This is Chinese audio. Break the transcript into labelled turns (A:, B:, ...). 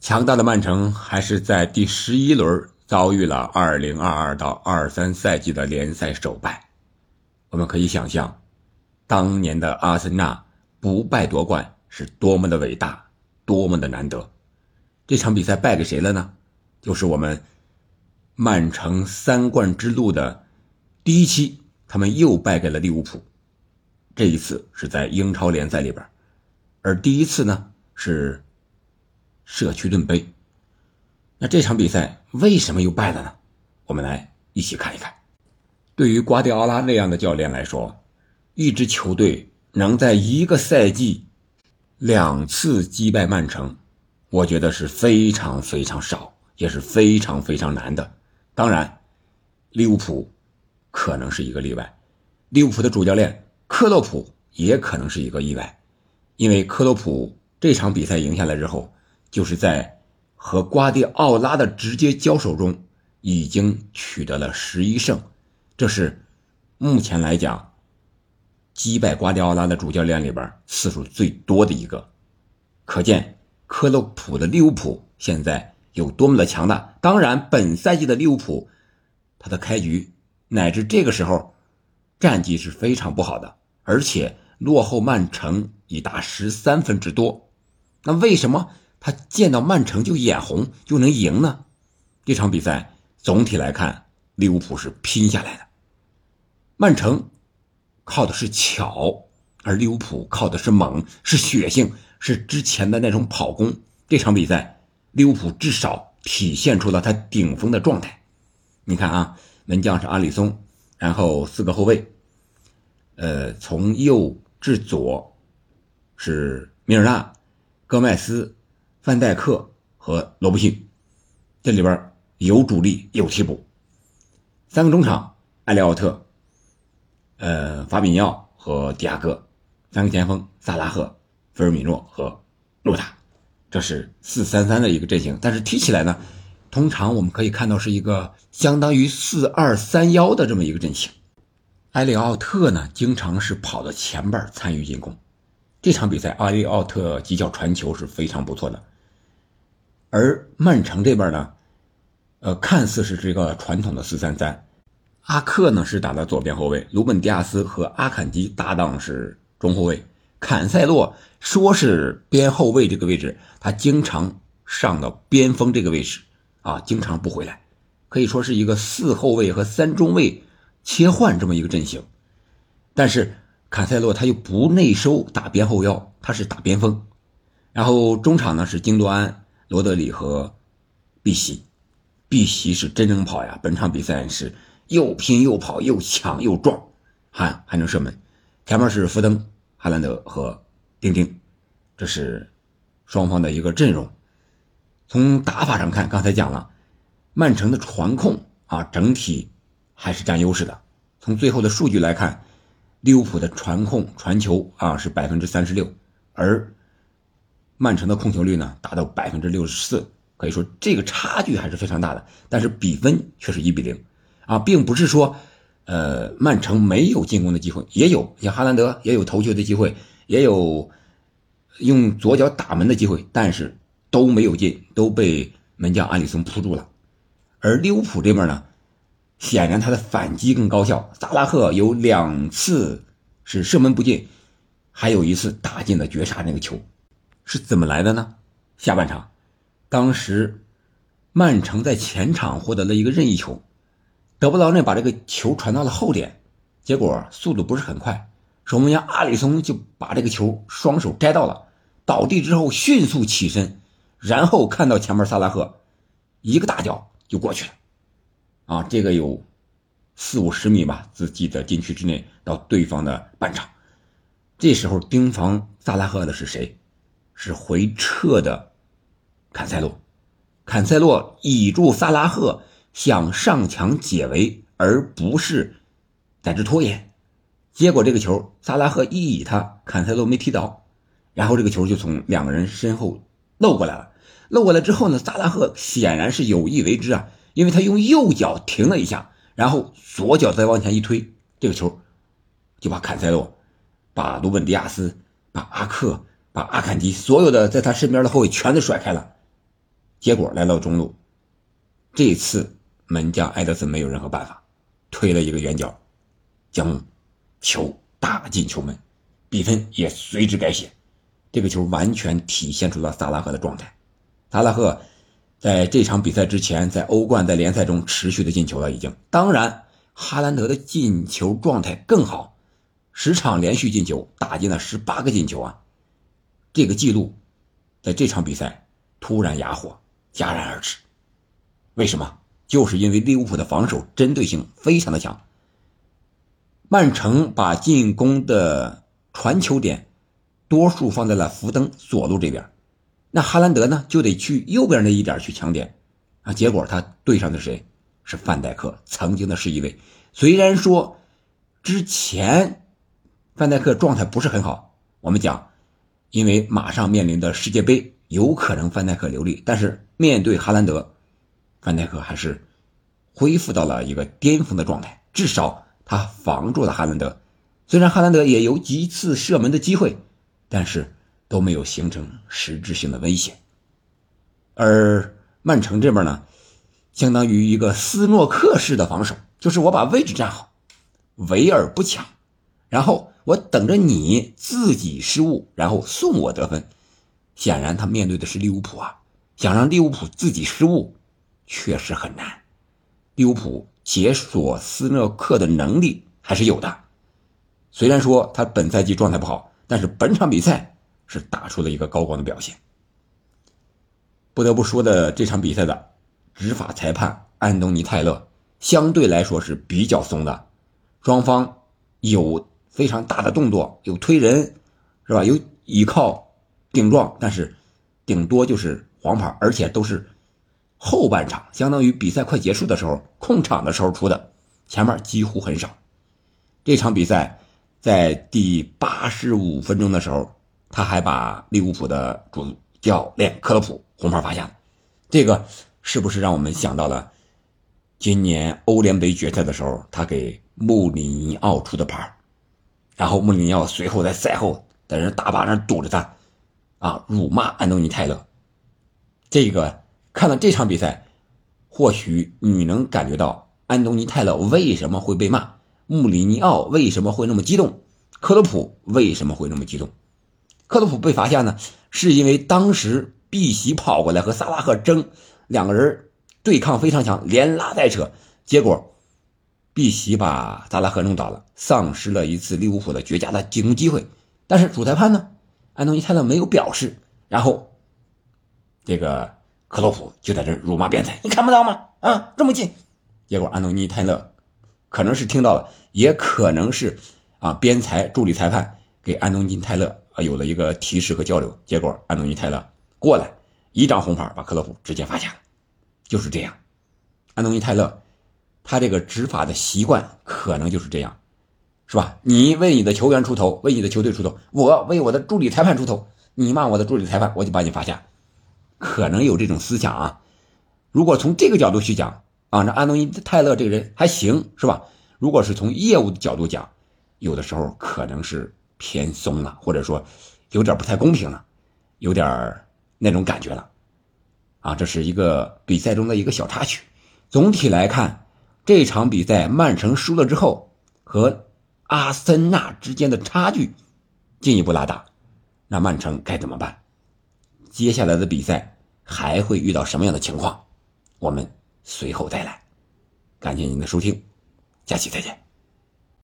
A: 强大的曼城还是在第十一轮遭遇了2022到23赛季的联赛首败。我们可以想象，当年的阿森纳不败夺冠是多么的伟大，多么的难得。这场比赛败给谁了呢？就是我们曼城三冠之路的第一期，他们又败给了利物浦。这一次是在英超联赛里边，而第一次呢是。社区盾杯，那这场比赛为什么又败了呢？我们来一起看一看。对于瓜迪奥拉那样的教练来说，一支球队能在一个赛季两次击败曼城，我觉得是非常非常少，也是非常非常难的。当然，利物浦可能是一个例外，利物浦的主教练克洛普也可能是一个意外，因为克洛普这场比赛赢下来之后。就是在和瓜迪奥拉的直接交手中，已经取得了十一胜，这是目前来讲击败瓜迪奥拉的主教练里边次数最多的一个。可见克洛普的利物浦现在有多么的强大。当然，本赛季的利物浦，他的开局乃至这个时候战绩是非常不好的，而且落后曼城已达十三分之多。那为什么？他见到曼城就眼红，就能赢呢？这场比赛总体来看，利物浦是拼下来的。曼城靠的是巧，而利物浦靠的是猛，是血性，是之前的那种跑攻。这场比赛，利物浦至少体现出了他顶峰的状态。你看啊，门将是阿里松，然后四个后卫，呃，从右至左是米尔纳、戈麦斯。范戴克和罗布逊，这里边有主力有替补。三个中场，埃利奥特、呃法比尼奥和迪亚哥；三个前锋，萨拉赫、菲尔米诺和洛塔。这是四三三的一个阵型，但是踢起来呢，通常我们可以看到是一个相当于四二三幺的这么一个阵型。埃里奥特呢，经常是跑到前边参与进攻。这场比赛，阿利奥特几脚传球是非常不错的。而曼城这边呢，呃，看似是这个传统的四三三，阿克呢是打的左边后卫，鲁本迪亚斯和阿坎吉搭档是中后卫，坎塞洛说是边后卫这个位置，他经常上到边锋这个位置啊，经常不回来，可以说是一个四后卫和三中卫切换这么一个阵型。但是坎塞洛他又不内收打边后腰，他是打边锋，然后中场呢是京多安。罗德里和碧玺，碧玺是真能跑呀！本场比赛是又拼又跑又抢又撞，还还能射门。前面是福登、哈兰德和丁丁，这是双方的一个阵容。从打法上看，刚才讲了，曼城的传控啊，整体还是占优势的。从最后的数据来看，利物浦的传控传球啊是百分之三十六，而。曼城的控球率呢达到百分之六十四，可以说这个差距还是非常大的。但是比分却是一比零，啊，并不是说，呃，曼城没有进攻的机会，也有，像哈兰德也有头球的机会，也有用左脚打门的机会，但是都没有进，都被门将阿里松扑住了。而利物浦这边呢，显然他的反击更高效，萨拉赫有两次是射门不进，还有一次打进了绝杀那个球。是怎么来的呢？下半场，当时曼城在前场获得了一个任意球，德布劳内把这个球传到了后点，结果速度不是很快，守门员阿里松就把这个球双手摘到了，倒地之后迅速起身，然后看到前面萨拉赫一个大脚就过去了，啊，这个有四五十米吧，自己的禁区之内到对方的半场，这时候盯防萨拉赫的是谁？是回撤的坎塞洛，坎塞洛倚住萨拉赫想上墙解围，而不是在这拖延。结果这个球，萨拉赫一倚他，坎塞洛没踢到，然后这个球就从两个人身后漏过来了。漏过来之后呢，萨拉赫显然是有意为之啊，因为他用右脚停了一下，然后左脚再往前一推，这个球就把坎塞洛、把鲁本迪亚斯、把阿克。把阿坎迪所有的在他身边的后卫全都甩开了，结果来到中路，这次门将埃德森没有任何办法，推了一个圆角，将球打进球门，比分也随之改写。这个球完全体现出了萨拉赫的状态。萨拉赫在这场比赛之前，在欧冠、在联赛中持续的进球了，已经。当然，哈兰德的进球状态更好，十场连续进球，打进了十八个进球啊！这个记录在这场比赛突然哑火，戛然而止。为什么？就是因为利物浦的防守针对性非常的强。曼城把进攻的传球点多数放在了福登左路这边，那哈兰德呢就得去右边那一点去抢点啊。结果他对上的谁？是范戴克，曾经的十一位。虽然说之前范戴克状态不是很好，我们讲。因为马上面临的世界杯，有可能范戴克留力，但是面对哈兰德，范戴克还是恢复到了一个巅峰的状态，至少他防住了哈兰德。虽然哈兰德也有几次射门的机会，但是都没有形成实质性的威胁。而曼城这边呢，相当于一个斯诺克式的防守，就是我把位置站好，围而不抢，然后。我等着你自己失误，然后送我得分。显然，他面对的是利物浦啊，想让利物浦自己失误，确实很难。利物浦解锁斯诺克的能力还是有的。虽然说他本赛季状态不好，但是本场比赛是打出了一个高光的表现。不得不说的，这场比赛的执法裁判安东尼泰勒相对来说是比较松的，双方有。非常大的动作，有推人，是吧？有依靠顶撞，但是顶多就是黄牌，而且都是后半场，相当于比赛快结束的时候控场的时候出的，前面几乎很少。这场比赛在第八十五分钟的时候，他还把利物浦的主教练克洛普红牌罚下了，这个是不是让我们想到了今年欧联杯决赛的时候，他给穆里尼奥出的牌？然后穆里尼奥随后在赛后在人大巴上堵着他，啊，辱骂安东尼泰勒。这个看了这场比赛，或许你能感觉到安东尼泰勒为什么会被骂，穆里尼奥为什么会那么激动，克洛普为什么会那么激动。克洛普被罚下呢，是因为当时碧玺跑过来和萨拉赫争，两个人对抗非常强，连拉带扯，结果。碧玺把萨拉赫弄倒了，丧失了一次利物浦的绝佳的进攻机会。但是主裁判呢，安东尼泰勒没有表示。然后，这个克洛普就在这辱骂边裁，你看不到吗？啊，这么近。结果安东尼泰勒可能是听到了，也可能是啊边裁助理裁判给安东尼泰勒啊有了一个提示和交流。结果安东尼泰勒过来一张红牌把克洛普直接罚下了，就是这样。安东尼泰勒。他这个执法的习惯可能就是这样，是吧？你为你的球员出头，为你的球队出头，我为我的助理裁判出头。你骂我的助理裁判，我就把你罚下。可能有这种思想啊。如果从这个角度去讲啊，那安东尼泰勒这个人还行，是吧？如果是从业务的角度讲，有的时候可能是偏松了，或者说有点不太公平了，有点那种感觉了。啊，这是一个比赛中的一个小插曲。总体来看。这场比赛曼城输了之后，和阿森纳之间的差距进一步拉大，那曼城该怎么办？接下来的比赛还会遇到什么样的情况？我们随后再来。感谢您的收听，下期再见。